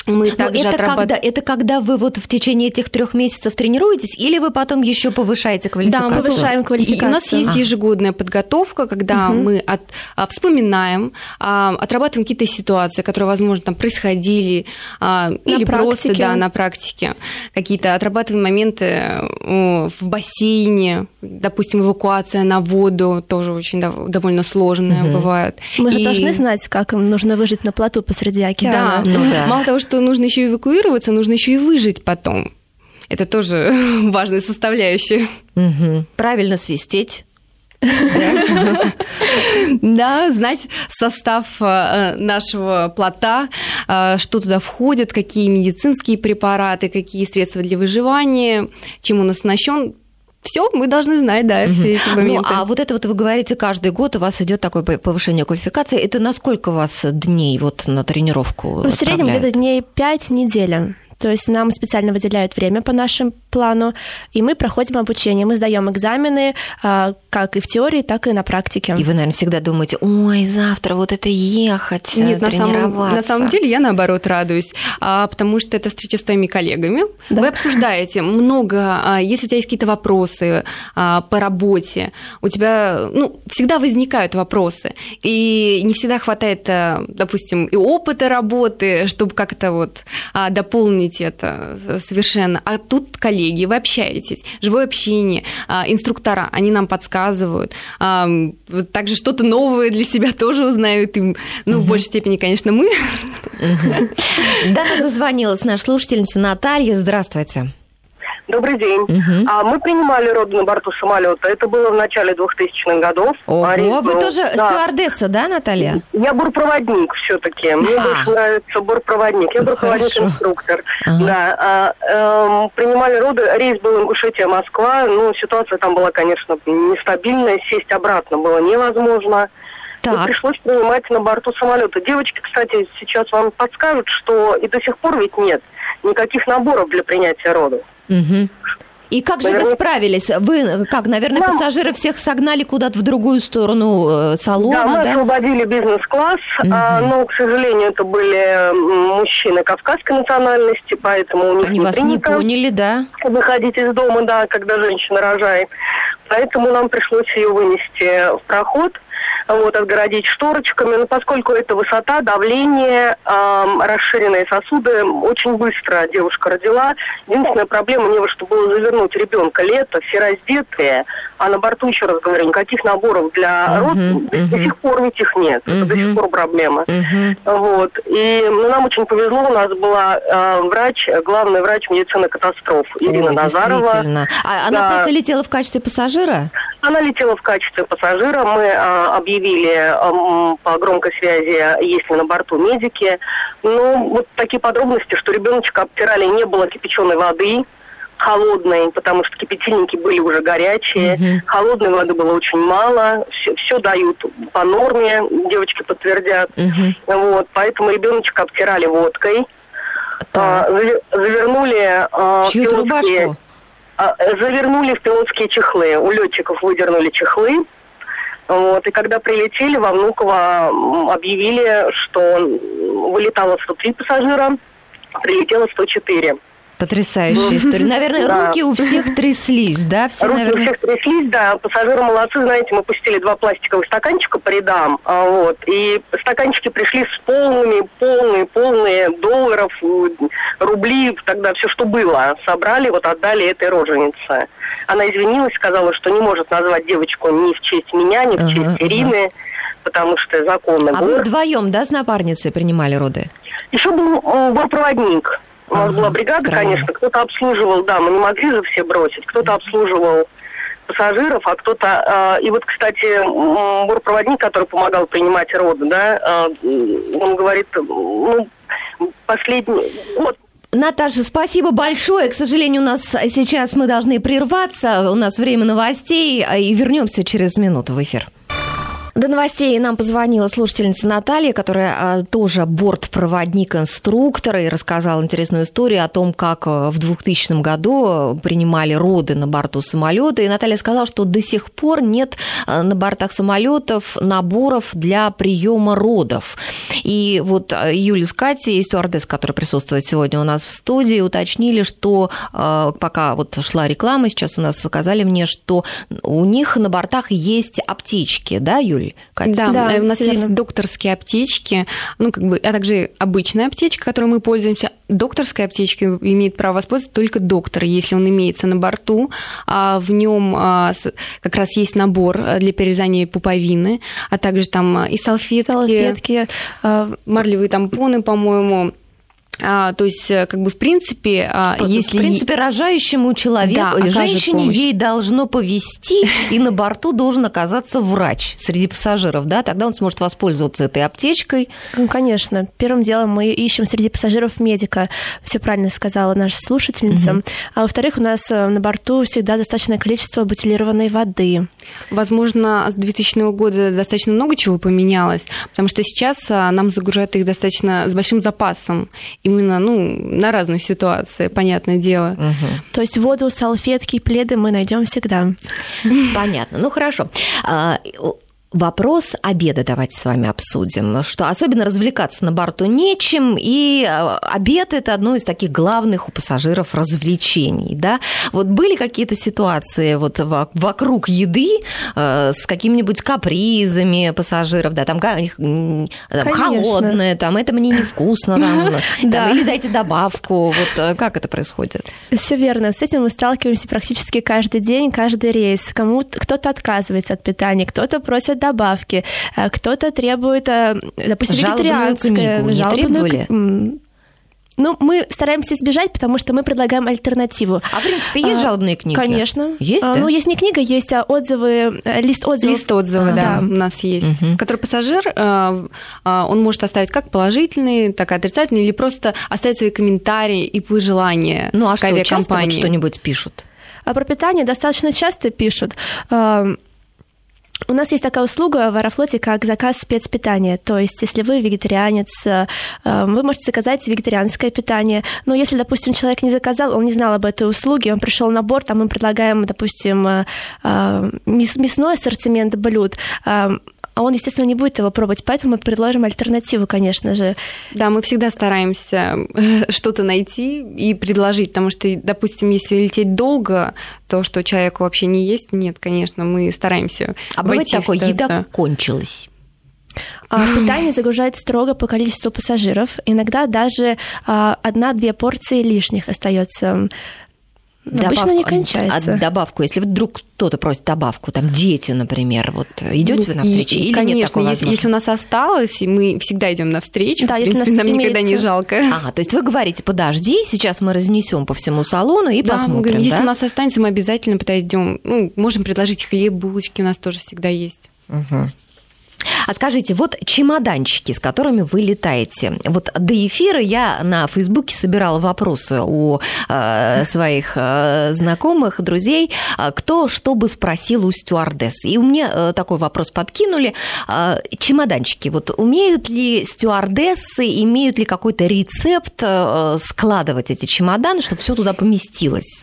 Мы также это, отработ... когда, это когда вы вот в течение этих трех месяцев тренируетесь, или вы потом еще повышаете квалификацию? Да, мы повышаем квалификацию. И у нас есть ежегодная подготовка, когда угу. мы от, а, вспоминаем, а, отрабатываем какие-то ситуации, которые, возможно, там происходили, а, или практике. просто да, на практике. Какие-то отрабатываем моменты в бассейне, допустим, эвакуация на воду тоже очень довольно сложная угу. бывает. Мы же должны знать, как нужно выжить на плоту посреди океана. Да, ну, да. мало того, что нужно еще эвакуироваться, нужно еще и выжить потом. Это тоже важная составляющая. Угу. Правильно свистеть. Да, знать состав э, нашего плота, э, что туда входит, какие медицинские препараты, какие средства для выживания, чем он оснащен, все, мы должны знать, да, все эти моменты. Ну, а вот это вот вы говорите, каждый год у вас идет такое повышение квалификации. Это на сколько у вас дней вот на тренировку? В среднем где-то дней 5 недель. То есть нам специально выделяют время по нашим плану, и мы проходим обучение. Мы сдаем экзамены а, как и в теории, так и на практике. И вы, наверное, всегда думаете, ой, завтра вот это ехать, Нет, на самом, на самом деле я, наоборот, радуюсь, а, потому что это встреча с твоими коллегами. Да. Вы обсуждаете много, а, если у тебя есть какие-то вопросы по работе, у тебя, ну, всегда возникают вопросы, и не всегда хватает, допустим, и опыта работы, чтобы как-то вот дополнить это совершенно. А тут коллеги, вы общаетесь, живое общение, а, инструктора, они нам подсказывают. А, также что-то новое для себя тоже узнают. И, ну, угу. в большей степени, конечно, мы. Да, дозвонилась наша слушательница Наталья. Здравствуйте. Добрый день. Угу. А, мы принимали роды на борту самолета. Это было в начале 2000-х годов. Ого, вы тоже да. стюардесса, да, Наталья? Я бортпроводник все-таки. Мне а. больше нравится бортпроводник. Я бортпроводник-инструктор. Ага. Да. А, э, принимали роды. Рейс был Ингушетия-Москва. Ну, ситуация там была, конечно, нестабильная. Сесть обратно было невозможно. Так. И пришлось принимать на борту самолета. Девочки, кстати, сейчас вам подскажут, что и до сих пор ведь нет никаких наборов для принятия родов. Угу. И как же вы справились? Вы как, наверное, Нам... пассажиры всех согнали куда-то в другую сторону э, салона, да? мы да? освободили бизнес-класс, угу. а, но, к сожалению, это были мужчины кавказской национальности, поэтому у них Они не вас не поняли, да? Выходить из дома, да, когда женщина рожает. Поэтому нам пришлось ее вынести в проход. Вот, отгородить шторочками, но поскольку это высота, давление, э, расширенные сосуды, очень быстро девушка родила. Единственная проблема, не во что было завернуть ребенка. Лето, все раздетые, а на борту, еще раз говорю, никаких наборов для uh-huh, uh-huh. до сих пор ведь их нет. Uh-huh. Это до сих пор проблема. Uh-huh. Вот. И ну, нам очень повезло, у нас была э, врач, главный врач медицины катастроф Ирина Назарова. А она да. просто летела в качестве пассажира? Она летела в качестве пассажира. Мы э, объявили э, по громкой связи, есть ли на борту медики. Ну, вот такие подробности, что ребеночка обтирали, не было кипяченой воды, холодной, потому что кипятильники были уже горячие. Угу. Холодной воды было очень мало. Все, все дают по норме, девочки подтвердят. Угу. Вот, поэтому ребеночка обтирали водкой. А, завернули а, в пилотские, а, завернули в пилотские чехлы. У летчиков выдернули чехлы. Вот, и когда прилетели, во Внуково объявили, что вылетало 103 пассажира, прилетело 104. Потрясающая история. Наверное, да. руки у всех тряслись, да? Все, руки наверное... у всех тряслись, да. Пассажиры молодцы, знаете, мы пустили два пластиковых стаканчика по рядам, а, вот, и стаканчики пришли с полными, полные, полные долларов, рублей, тогда все, что было, собрали, вот отдали этой роженице. Она извинилась, сказала, что не может назвать девочку ни в честь меня, ни в честь ага, Ирины, ага. потому что законы. А вы вдвоем, да, с напарницей принимали роды? Еще был, был проводник. У нас ага, была бригада, странно. конечно, кто-то обслуживал, да, мы не могли же все бросить, кто-то обслуживал пассажиров, а кто-то... Э, и вот, кстати, бортпроводник, который помогал принимать роды, да, э, он говорит, ну, последний... Вот, Наташа, спасибо большое. К сожалению, у нас сейчас мы должны прерваться. У нас время новостей. И вернемся через минуту в эфир. До новостей нам позвонила слушательница Наталья, которая а, тоже бортпроводник инструктора и рассказала интересную историю о том, как а, в 2000 году принимали роды на борту самолета. И Наталья сказала, что до сих пор нет а, на бортах самолетов наборов для приема родов. И вот Юля с Катей, стюардесс, которая присутствует сегодня у нас в студии, уточнили, что пока вот шла реклама, сейчас у нас сказали мне, что у них на бортах есть аптечки, да, Юля? Юль, Катя? Да, да у нас есть докторские аптечки, ну, как бы, а также обычная аптечка, которой мы пользуемся. Докторская аптечка имеет право воспользоваться только доктор, если он имеется на борту. А в нем а, как раз есть набор для перерезания пуповины, а также там и салфетки, салфетки марлевые тампоны, по-моему, а, то есть, э, как бы, в принципе, а, если... В принципе, рожающему человеку, да, женщине помощь. ей должно повести, и на борту должен оказаться врач среди пассажиров, да? Тогда он сможет воспользоваться этой аптечкой. Ну, конечно. Первым делом мы ищем среди пассажиров медика. Все правильно сказала наша слушательница. Угу. А во-вторых, у нас э, на борту всегда достаточное количество бутилированной воды. Возможно, с 2000 года достаточно много чего поменялось, потому что сейчас а, нам загружают их достаточно с большим запасом. И именно ну, на разные ситуации, понятное дело. Угу. То есть воду, салфетки, пледы мы найдем всегда. Понятно. Ну хорошо. Вопрос обеда давайте с вами обсудим, что особенно развлекаться на борту нечем, и э, обед – это одно из таких главных у пассажиров развлечений, да? Вот были какие-то ситуации вот вокруг еды э, с какими-нибудь капризами пассажиров, да, там, там холодное, там, это мне невкусно, там, там, или дайте добавку, вот э, как это происходит? Все верно, с этим мы сталкиваемся практически каждый день, каждый рейс. Кому кто-то отказывается от питания, кто-то просит добавки, э, кто-то требует, э, допустим, жалобную. Книгу жалобную... не требовали? Ну, мы стараемся избежать, потому что мы предлагаем альтернативу. А в принципе есть а, жалобные книги? Конечно. Есть, а, да? Ну, есть не книга, есть а отзывы, э, лист отзывов. Лист отзывов, а, да, да, у нас есть. Угу. Который пассажир, он может оставить как положительный, так и отрицательный, или просто оставить свои комментарии и пожелания Ну, а что, часто вот что-нибудь пишут? А про питание достаточно часто пишут. У нас есть такая услуга в Аэрофлоте, как заказ спецпитания. То есть, если вы вегетарианец, э, вы можете заказать вегетарианское питание. Но если, допустим, человек не заказал, он не знал об этой услуге, он пришел на борт, а мы предлагаем, допустим, э, э, мясной ассортимент блюд, а он, естественно, не будет его пробовать, поэтому мы предложим альтернативу, конечно же. Да, мы всегда стараемся э, что-то найти и предложить, потому что, допустим, если лететь долго, то, что человеку вообще не есть, нет, конечно, мы стараемся. А бывает такое, еда кончилась. А, питание загружает строго по количеству пассажиров. Иногда даже а, одна-две порции лишних остается. Обычно не кончается. А добавку, если вдруг кто-то просит добавку, там дети, например, вот идете вы на встречу или Конечно, нет такой если, если у нас осталось, и мы всегда идем на встречу, Да, в если принципе, у нас нам никогда не имеется- жалко. Ага, то есть вы говорите, подожди, сейчас мы разнесем по всему салону и Да, мы посмотрим, говорим, если да? у нас останется, мы обязательно подойдем. Ну, можем предложить хлеб, булочки у нас тоже всегда есть. Мгм. А скажите, вот чемоданчики, с которыми вы летаете. Вот до эфира я на Фейсбуке собирала вопросы у э, своих э, знакомых, друзей, э, кто что бы спросил у стюардесс. И мне э, такой вопрос подкинули. Э, чемоданчики. Вот умеют ли стюардессы, имеют ли какой-то рецепт э, складывать эти чемоданы, чтобы все туда поместилось?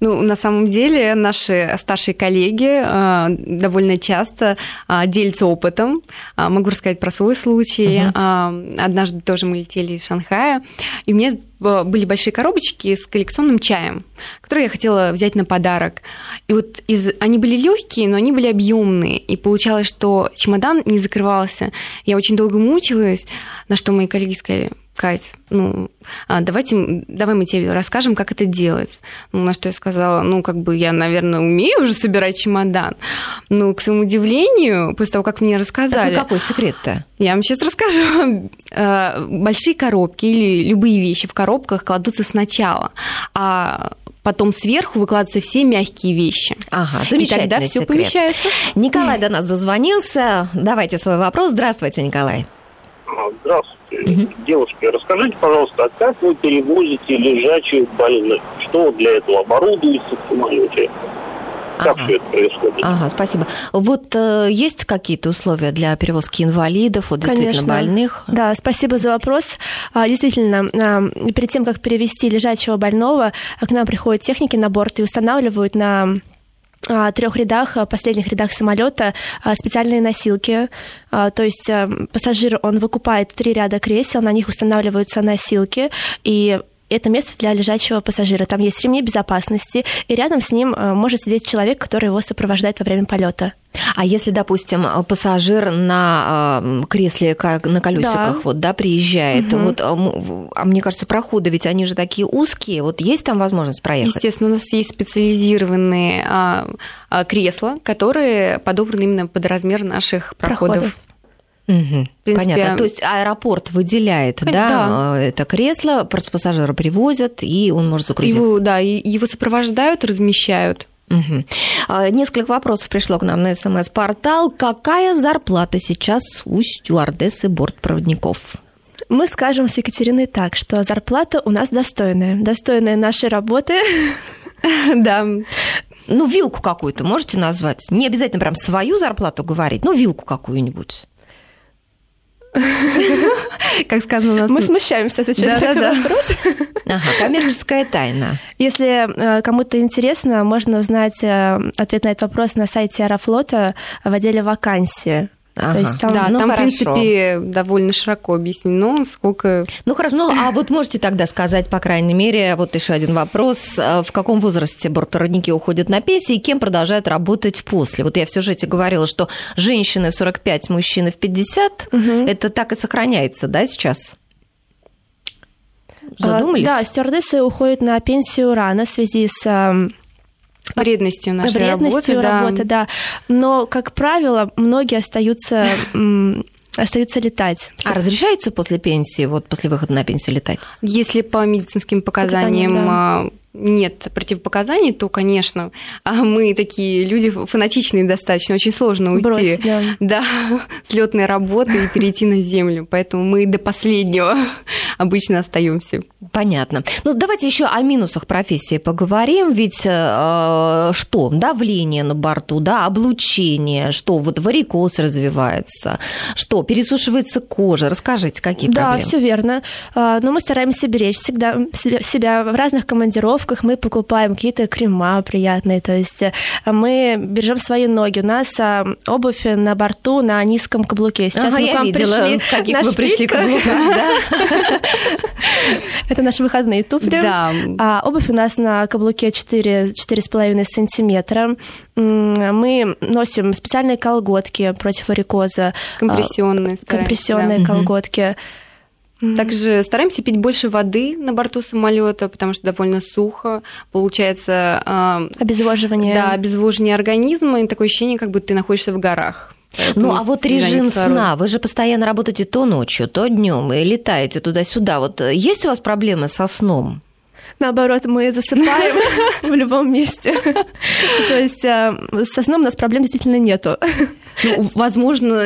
Ну, на самом деле, наши старшие коллеги э, довольно часто э, делятся опытом. А, Могу рассказать про свой случай. А, Однажды тоже мы летели из Шанхая, и у меня э, были большие коробочки с коллекционным чаем, которые я хотела взять на подарок. И вот из... они были легкие, но они были объемные. И получалось, что чемодан не закрывался. Я очень долго мучилась, на что мои коллеги сказали, Кать, ну, а, давайте, давай мы тебе расскажем, как это делать. Ну, на что я сказала, ну, как бы я, наверное, умею уже собирать чемодан. Но, к своему удивлению, после того, как мне рассказали... Так какой секрет-то? Я вам сейчас расскажу. Э, Большие коробки или любые вещи в коробках кладутся сначала, а потом сверху выкладываются все мягкие вещи. Ага, И тогда все помещается. Николай до нас дозвонился. Давайте свой вопрос. Здравствуйте, Николай. Здравствуйте. Девушка, расскажите, пожалуйста, а как вы перевозите лежачих больных? Что для этого оборудуется в самолете? Как все это происходит? Ага, спасибо. Вот э, есть какие-то условия для перевозки инвалидов, вот действительно Конечно. больных? Да, спасибо за вопрос. А, Действительно, а, перед тем, как перевести лежачего больного, к нам приходят техники на борт и устанавливают на трех рядах, а, последних рядах самолета а, специальные носилки. То есть пассажир, он выкупает три ряда кресел, на них устанавливаются носилки, и это место для лежачего пассажира. Там есть ремни безопасности, и рядом с ним а, может сидеть человек, который его сопровождает во время полета. А если, допустим, пассажир на э, кресле ка- на колесиках Да. вот, да, приезжает, Мгм. вот, а а мне кажется, проходы ведь они же такие узкие, вот есть там возможность проехать? Естественно, у нас есть специализированные а, а, кресла, которые подобраны именно под размер наших проходов. Проходов. Мгм, принципе, Понятно. То есть аэропорт выделяет, да, Да. э, это кресло, просто пассажира привозят, и он может загрузиться. Его, да, и его сопровождают, размещают. А, Несколько вопросов пришло к нам на СМС-портал. Какая зарплата сейчас у стюардесс и бортпроводников? Мы скажем с Екатериной так, что зарплата у нас достойная. Достойная нашей работы. Да. Ну, вилку какую-то можете назвать? Не обязательно прям свою зарплату говорить, но вилку какую-нибудь. Как сказано у нас... Мы смущаемся отвечать на такой Да-да-да. вопрос. Ага, коммерческая тайна. Если э, кому-то интересно, можно узнать э, ответ на этот вопрос на сайте Аэрофлота в отделе вакансии. Ага. То есть там, Да, ну, там, хорошо. в принципе, довольно широко объяснено, сколько... Ну хорошо, ну а вот можете тогда сказать, по крайней мере, вот еще один вопрос, а в каком возрасте бортпроводники уходят на пенсии и кем продолжают работать после? Вот я в сюжете говорила, что женщины в 45, мужчины в 50, это так и сохраняется, да, сейчас? Задумались? А, Да, стюардессы уходят на пенсию рано в связи с эм, Вредностью нашей вредностью работы, да. работы, да. Но, как правило, многие остаются остаются летать. А разрешается после пенсии, вот после выхода на пенсию летать? Если по медицинским показаниям Показаниям, а, нет противопоказаний, то, конечно, а мы такие люди фанатичные достаточно, очень сложно уйти Бросить, да. да, с летной работы и перейти на землю. Поэтому мы до последнего обычно остаемся. Понятно. Ну, давайте еще о минусах профессии поговорим. Ведь э, что? Давление на борту, да, облучение, что вот варикоз развивается, что пересушивается кожа. Расскажите, какие да, проблемы? Да, все верно. А, но мы стараемся беречь всегда себя в разных командировках. Мы покупаем какие-то крема приятные, то есть э, мы бережем свои ноги. У нас а, обувь на борту на низком каблуке. Сейчас ага, мы к вам видела, пришли. Каких вы пришли каблуках, да? Это наши выходные туфли. Да. А обувь у нас на каблуке 4, 4,5 сантиметра. Мы носим специальные колготки против варикоза. Компрессионные. Компрессионные да. колготки. Также стараемся пить больше воды на борту самолета, потому что довольно сухо. Получается... Обезвоживание. Да, обезвоживание организма, и такое ощущение, как будто ты находишься в горах. Поэтому ну, а вот режим сна, вы же постоянно работаете то ночью, то днем и летаете туда-сюда. Вот э, есть у вас проблемы со сном? Наоборот, мы засыпаем в любом месте. То есть э, со сном у нас проблем действительно нету. Ну, возможно,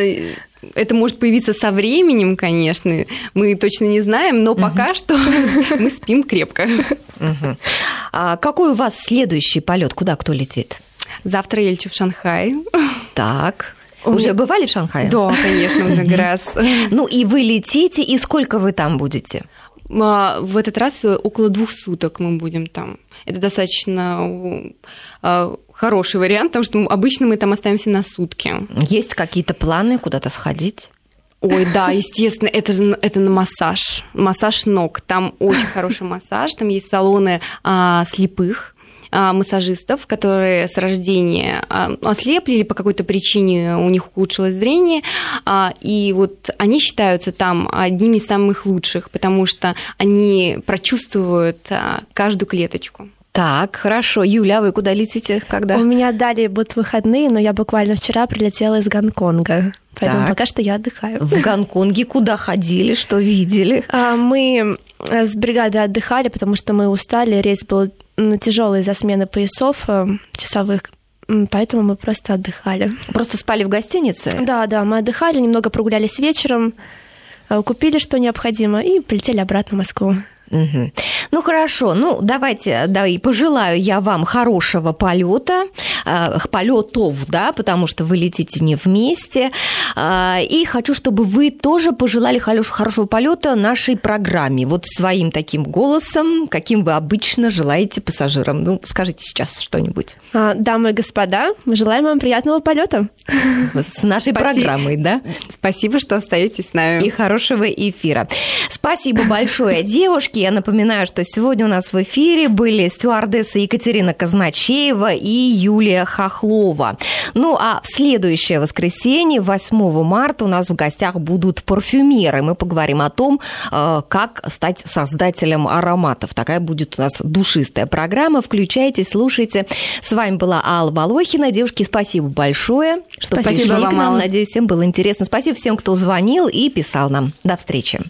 это может появиться со временем, конечно, мы точно не знаем, но пока что мы спим крепко. А какой у вас следующий полет? Куда кто летит? Завтра я лечу в Шанхай. Так. Уже бывали в Шанхае? Да, конечно, много раз. Ну и вы летите, и сколько вы там будете? А, в этот раз около двух суток мы будем там. Это достаточно а, хороший вариант, потому что обычно мы там остаемся на сутки. Есть какие-то планы куда-то сходить? Ой, да, естественно, это же это на массаж, массаж ног. Там очень хороший массаж, там есть салоны а, слепых массажистов, которые с рождения а, ослепли или по какой-то причине у них ухудшилось зрение, а, и вот они считаются там одними из самых лучших, потому что они прочувствуют каждую клеточку. Так, хорошо. Юля, а вы куда летите? Когда? У меня далее будут выходные, но я буквально вчера прилетела из Гонконга. Поэтому так. пока что я отдыхаю. В Гонконге куда ходили, что видели? Мы э, с бригадой отдыхали, потому что мы устали. Рейс был тяжелый из-за смены поясов э, часовых. Поэтому мы просто отдыхали. Просто спали в гостинице? Да, да, мы отдыхали, немного прогулялись вечером, э, купили, что необходимо, и полетели обратно в Москву. Угу. Ну хорошо, ну давайте, да, и пожелаю я вам хорошего полета, э, полетов, да, потому что вы летите не вместе. Э, и хочу, чтобы вы тоже пожелали хорошего полета нашей программе. Вот своим таким голосом, каким вы обычно желаете пассажирам. Ну, скажите сейчас что-нибудь. А, дамы и господа, мы желаем вам приятного полета. С нашей Спасибо. программой, да? Спасибо, что остаетесь с нами. И хорошего эфира. Спасибо большое, девушки. Я напоминаю, что сегодня у нас в эфире были стюардесса Екатерина Казначеева и Юлия Хохлова. Ну а в следующее воскресенье, 8 марта, у нас в гостях будут парфюмеры. Мы поговорим о том, э, как стать создателем ароматов. Такая будет у нас душистая программа. Включайте, слушайте. С вами была Алла Волохина. Девушки, спасибо большое, что спасибо пришли вам, к нам. Надеюсь, всем было интересно. Спасибо всем, кто звонил и писал нам. До встречи.